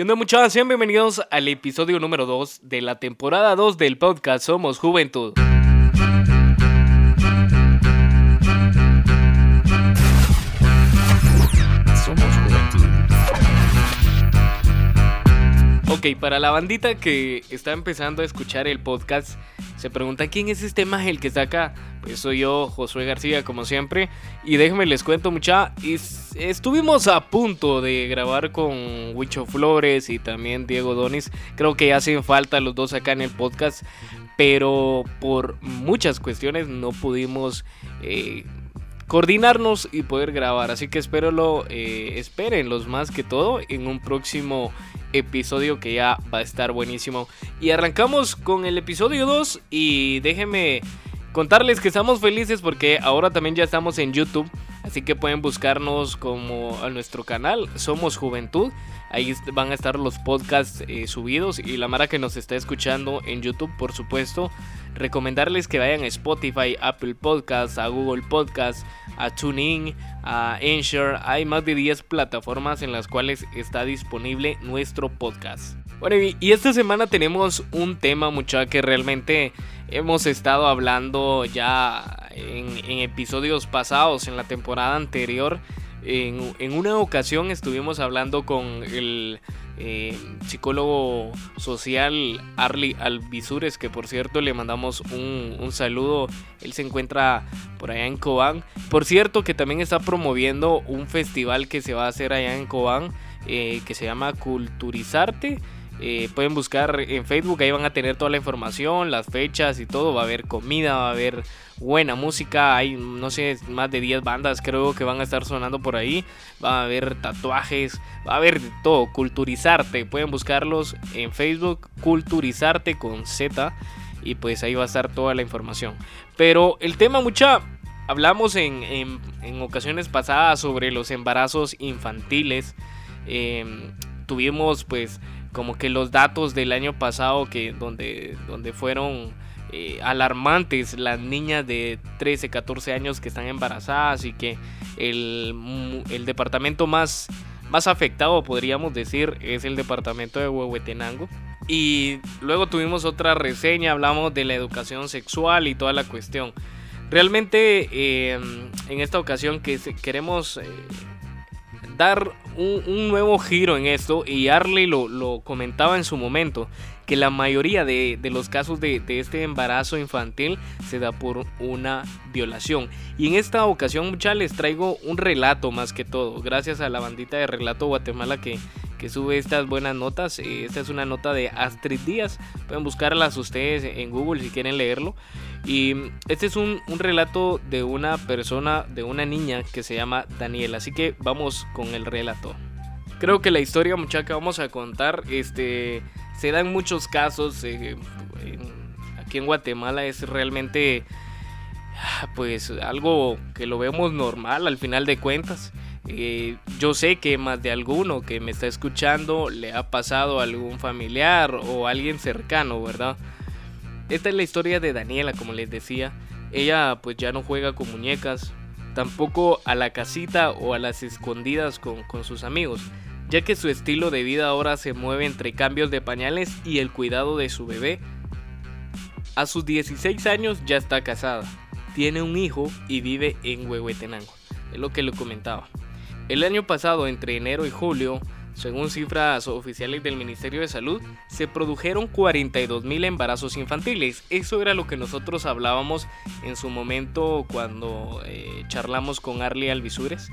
¿Qué onda muchachos? Sean bienvenidos al episodio número 2 de la temporada 2 del podcast Somos Juventud. Somos Juventud. Ok, para la bandita que está empezando a escuchar el podcast, se pregunta quién es este el que está acá. Pues soy yo, Josué García, como siempre. Y déjenme les cuento mucha. Estuvimos a punto de grabar con Huicho Flores y también Diego Donis. Creo que hacen falta los dos acá en el podcast. Pero por muchas cuestiones no pudimos eh, coordinarnos y poder grabar. Así que espérenlo, eh, espérenlos más que todo en un próximo episodio que ya va a estar buenísimo. Y arrancamos con el episodio 2 y déjenme contarles que estamos felices porque ahora también ya estamos en YouTube. Así que pueden buscarnos como a nuestro canal, Somos Juventud. Ahí van a estar los podcasts eh, subidos y la Mara que nos está escuchando en YouTube, por supuesto. Recomendarles que vayan a Spotify, Apple Podcasts, a Google Podcasts, a TuneIn, a Anchor. Hay más de 10 plataformas en las cuales está disponible nuestro podcast. Bueno, y esta semana tenemos un tema, mucha que realmente hemos estado hablando ya en, episodios pasados, en la temporada anterior. En, una ocasión estuvimos hablando con el eh, psicólogo social Arli Alvisures, que por cierto le mandamos un, saludo. Él se encuentra por allá en Cobán. Por cierto, que también está promoviendo un festival que se va a hacer allá en Cobán, eh, que se llama Culturizarte. Eh, pueden buscar en Facebook, ahí van a tener toda la información, las fechas y todo. Va a haber comida, va a haber buena música. Hay, no sé, más de 10 bandas creo que van a estar sonando por ahí. Va a haber tatuajes, va a haber todo. Culturizarte, pueden buscarlos en Facebook, Culturizarte con Z. Y pues ahí va a estar toda la información. Pero el tema, mucha. Hablamos en, en, ocasiones pasadas sobre los embarazos infantiles. Em, tuvimos pues como que los datos del año pasado que donde, donde fueron eh, alarmantes las niñas de 13, 14 años que están embarazadas y que el, el departamento más, más afectado podríamos decir es el departamento de Huehuetenango. Y luego tuvimos otra reseña, hablamos de la educación sexual y toda la cuestión. Realmente eh, en esta ocasión que queremos eh, dar un, nuevo giro en esto y Arley lo, comentaba en su momento, que la mayoría de, los casos de, este embarazo infantil se da por una violación. Y en esta ocasión muchachos les traigo un relato más que todo, gracias a la bandita de Relato Guatemala que, que sube estas buenas notas. Eh, esta es una nota de Astrid Díaz. Pueden buscarlas ustedes en Google si quieren leerlo. Y este es un, relato de una persona, de una niña que se llama Daniela. Así que vamos con el relato. Creo que la historia, muchacha, que vamos a contar, este, se da en muchos casos. Eh, aquí en Guatemala es realmente, pues, algo que lo vemos normal al final de cuentas. Eh, yo sé que más de alguno que me está escuchando le ha pasado a algún familiar o alguien cercano, ¿verdad? Esta es la historia de Daniela, como les decía. Ella pues ya no juega con muñecas, tampoco a la casita o a las escondidas con, con sus amigos, ya que su estilo de vida ahora se mueve entre cambios de pañales y el cuidado de su bebé. A sus 16 años ya está casada, tiene un hijo y vive en Huehuetenango, es lo que le comentaba. El año pasado, entre enero y julio, según cifras oficiales del Ministerio de Salud, se produjeron 42 mil embarazos infantiles. Eso era lo que nosotros hablábamos en su momento cuando eh, charlamos con Arlie Alvisures.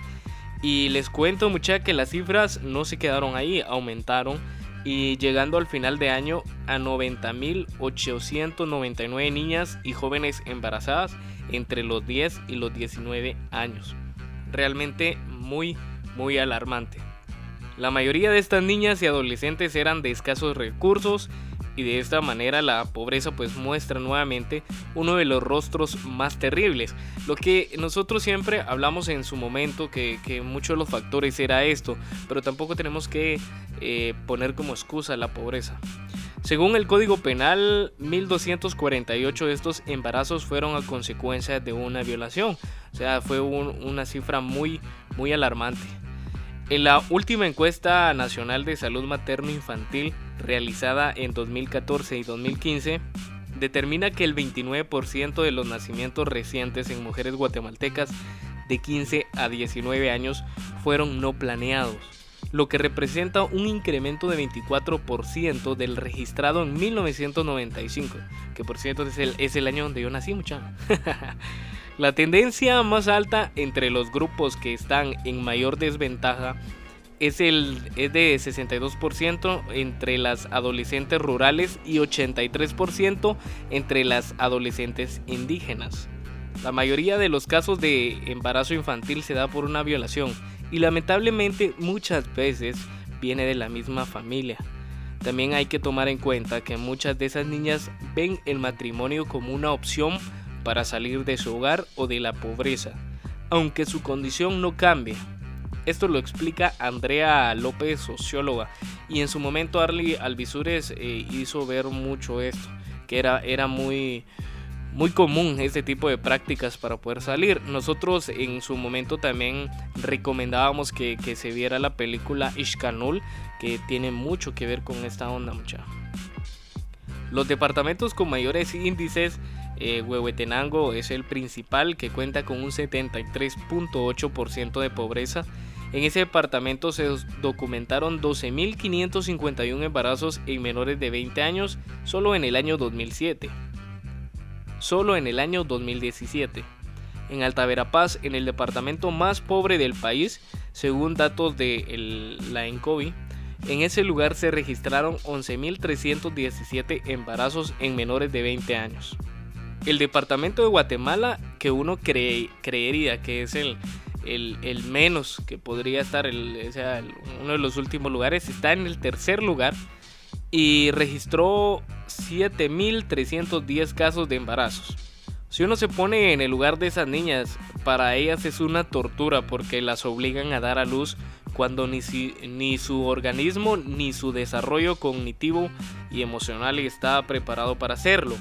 Y les cuento mucha que las cifras no se quedaron ahí, aumentaron y llegando al final de año a 90.899 niñas y jóvenes embarazadas entre los 10 y los 19 años. Realmente muy, muy alarmante. La mayoría de estas niñas y adolescentes eran de escasos recursos y de esta manera la pobreza pues muestra nuevamente uno de los rostros más terribles. Lo que nosotros siempre hablamos en su momento que, muchos de los factores era esto, pero tampoco tenemos que eh, poner como excusa la pobreza. Según el Código Penal, 1248 de estos embarazos fueron a consecuencia de una violación. O sea, fue una cifra muy, muy alarmante. En la última encuesta nacional de salud materno-infantil realizada en 2014 y 2015, determina que el 29% de los nacimientos recientes en mujeres guatemaltecas de 15 a 19 años fueron no planeados, lo que representa un incremento de 24% del registrado en 1995, que por cierto es el, es el año donde yo nací, mucha. La tendencia más alta entre los grupos que están en mayor desventaja es, el, es de 62% entre las adolescentes rurales y 83% entre las adolescentes indígenas. La mayoría de los casos de embarazo infantil se da por una violación y lamentablemente muchas veces viene de la misma familia. También hay que tomar en cuenta que muchas de esas niñas ven el matrimonio como una opción para salir de su hogar o de la pobreza, aunque su condición no cambie. Esto lo explica Andrea López, socióloga, y en su momento Arly Alvisures eh, hizo ver mucho esto, que era, era muy, muy común este tipo de prácticas para poder salir. Nosotros en su momento también recomendábamos que, que se viera la película Ishkanul, que tiene mucho que ver con esta onda, mucha. Los departamentos con mayores índices eh, Huehuetenango es el principal que cuenta con un 73.8% de pobreza. En ese departamento se documentaron 12.551 embarazos en menores de 20 años solo en el año 2007. Solo en el año 2017. En Alta Verapaz, en el departamento más pobre del país, según datos de la ENCOVI, en ese lugar se registraron 11.317 embarazos en menores de 20 años el departamento de Guatemala, que uno creería que es el, el, menos que podría estar, uno de los últimos lugares, está en el tercer lugar y registró 7.310 casos de embarazos. Si uno se pone en el lugar de esas niñas, para ellas es una tortura porque las obligan a dar a luz cuando ni su organismo ni su desarrollo cognitivo y emocional está preparado para hacerlo.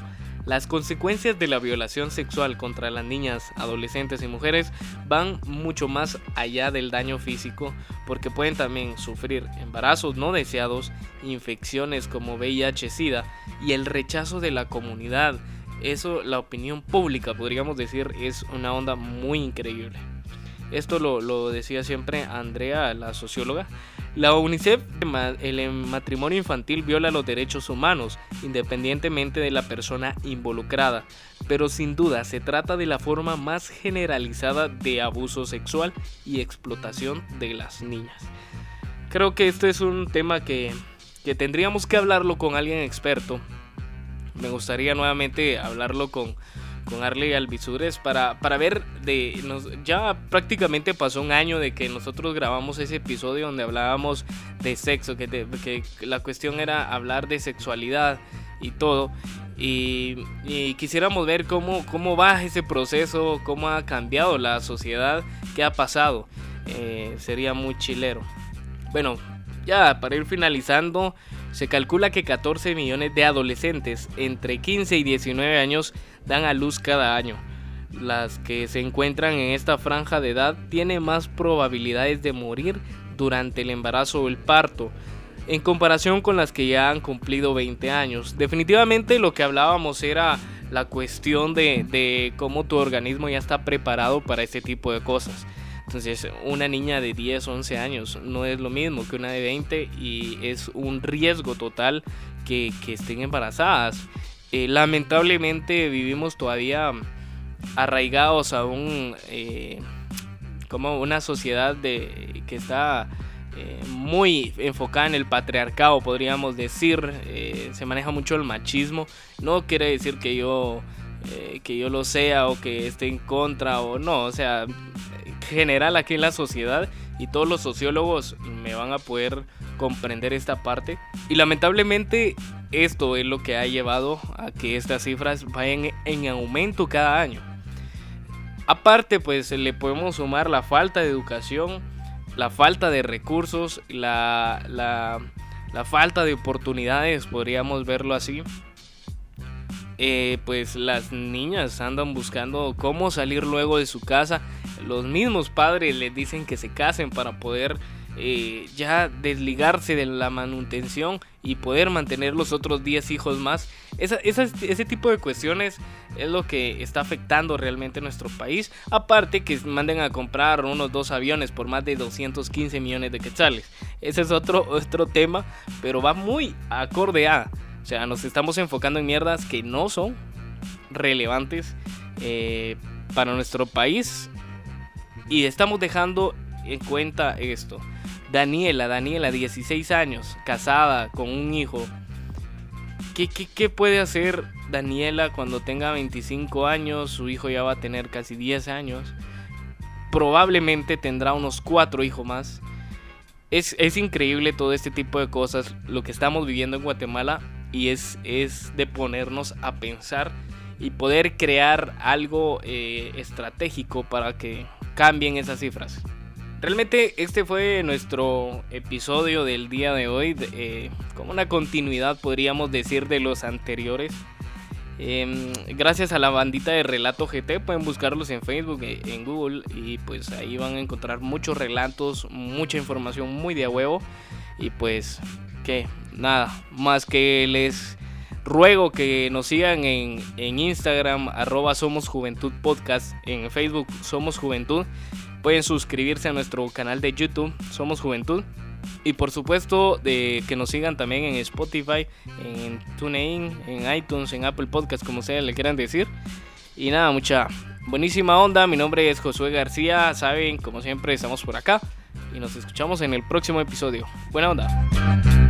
Las consecuencias de la violación sexual contra las niñas, adolescentes y mujeres van mucho más allá del daño físico porque pueden también sufrir embarazos no deseados, infecciones como VIH-Sida y el rechazo de la comunidad. Eso, la opinión pública, podríamos decir, es una onda muy increíble. Esto lo, lo decía siempre Andrea, la socióloga. La UNICEF, el matrimonio infantil viola los derechos humanos, independientemente de la persona involucrada, pero sin duda se trata de la forma más generalizada de abuso sexual y explotación de las niñas. Creo que este es un tema que, que tendríamos que hablarlo con alguien experto. Me gustaría nuevamente hablarlo con, con Arley Alvisures para, para ver de nos, ya prácticamente pasó un año de que nosotros grabamos ese episodio donde hablábamos de sexo que, que la cuestión era hablar de sexualidad y todo. Y, quisiéramos ver cómo, cómo va ese proceso cómo ha cambiado la sociedad qué ha pasado. Eh, sería muy chilero. Bueno ya para ir finalizando se calcula que 14 millones de adolescentes entre 15 y 19 años dan a luz cada año. Las que se encuentran en esta franja de edad tienen más probabilidades de morir durante el embarazo o el parto en comparación con las que ya han cumplido 20 años. Definitivamente lo que hablábamos era la cuestión de, cómo tu organismo ya está preparado para este tipo de cosas. Entonces, una niña de 10, 11 años no es lo mismo que una de 20 y es un riesgo total que, estén embarazadas. Eh, lamentablemente vivimos todavía arraigados a un eh, como una sociedad de, que está eh, muy enfocada en el patriarcado, podríamos decir. se maneja mucho el machismo. No quiere decir que yo que yo lo sea o que esté en contra o no. O sea, general aquí en la sociedad y todos los sociólogos me van a poder comprender esta parte. Y lamentablemente esto es lo que ha llevado a que estas cifras vayan en aumento cada año. Aparte pues le podemos sumar la falta de educación, la falta de recursos, la, la, falta de oportunidades, podríamos verlo así. Eh, pues las niñas andan buscando cómo salir luego de su casa. Los mismos padres les dicen que se casen para poder eh, ya desligarse de la manutención y poder mantener los otros 10 hijos más. ese tipo de cuestiones es lo que está afectando realmente nuestro país. Aparte que manden a comprar unos dos aviones por más de 215 millones de quetzales. Ese es otro, otro tema, pero va muy acorde a... O sea, nos estamos enfocando en mierdas que no son relevantes eh, para nuestro país. Y estamos dejando en cuenta esto. Daniela, Daniela, 16 años, casada, con un hijo. ¿Qué, qué, puede hacer Daniela cuando tenga 25 años? Su hijo ya va a tener casi 10 años. Probablemente tendrá unos 4 hijos más. Es, es, increíble todo este tipo de cosas, lo que estamos viviendo en Guatemala. Y es, es de ponernos a pensar y poder crear algo eh, estratégico para que cambien esas cifras. Realmente este fue nuestro episodio del día de hoy, eh, como una continuidad podríamos decir de los anteriores. Em, gracias a la bandita de Relato GT pueden buscarlos en Facebook, eh, en Google y pues ahí van a encontrar muchos relatos, mucha información muy de a huevo y pues que nada, más que les ruego que nos sigan en, en Instagram arroba Somos Juventud Podcast, en Facebook Somos Juventud Pueden suscribirse a nuestro canal de YouTube, Somos Juventud. Y por supuesto, de que nos sigan también en Spotify, en TuneIn, en iTunes, en Apple Podcast, como ustedes le quieran decir. Y nada, mucha buenísima onda. Mi nombre es Josué García. Saben, como siempre, estamos por acá. Y nos escuchamos en el próximo episodio. Buena onda.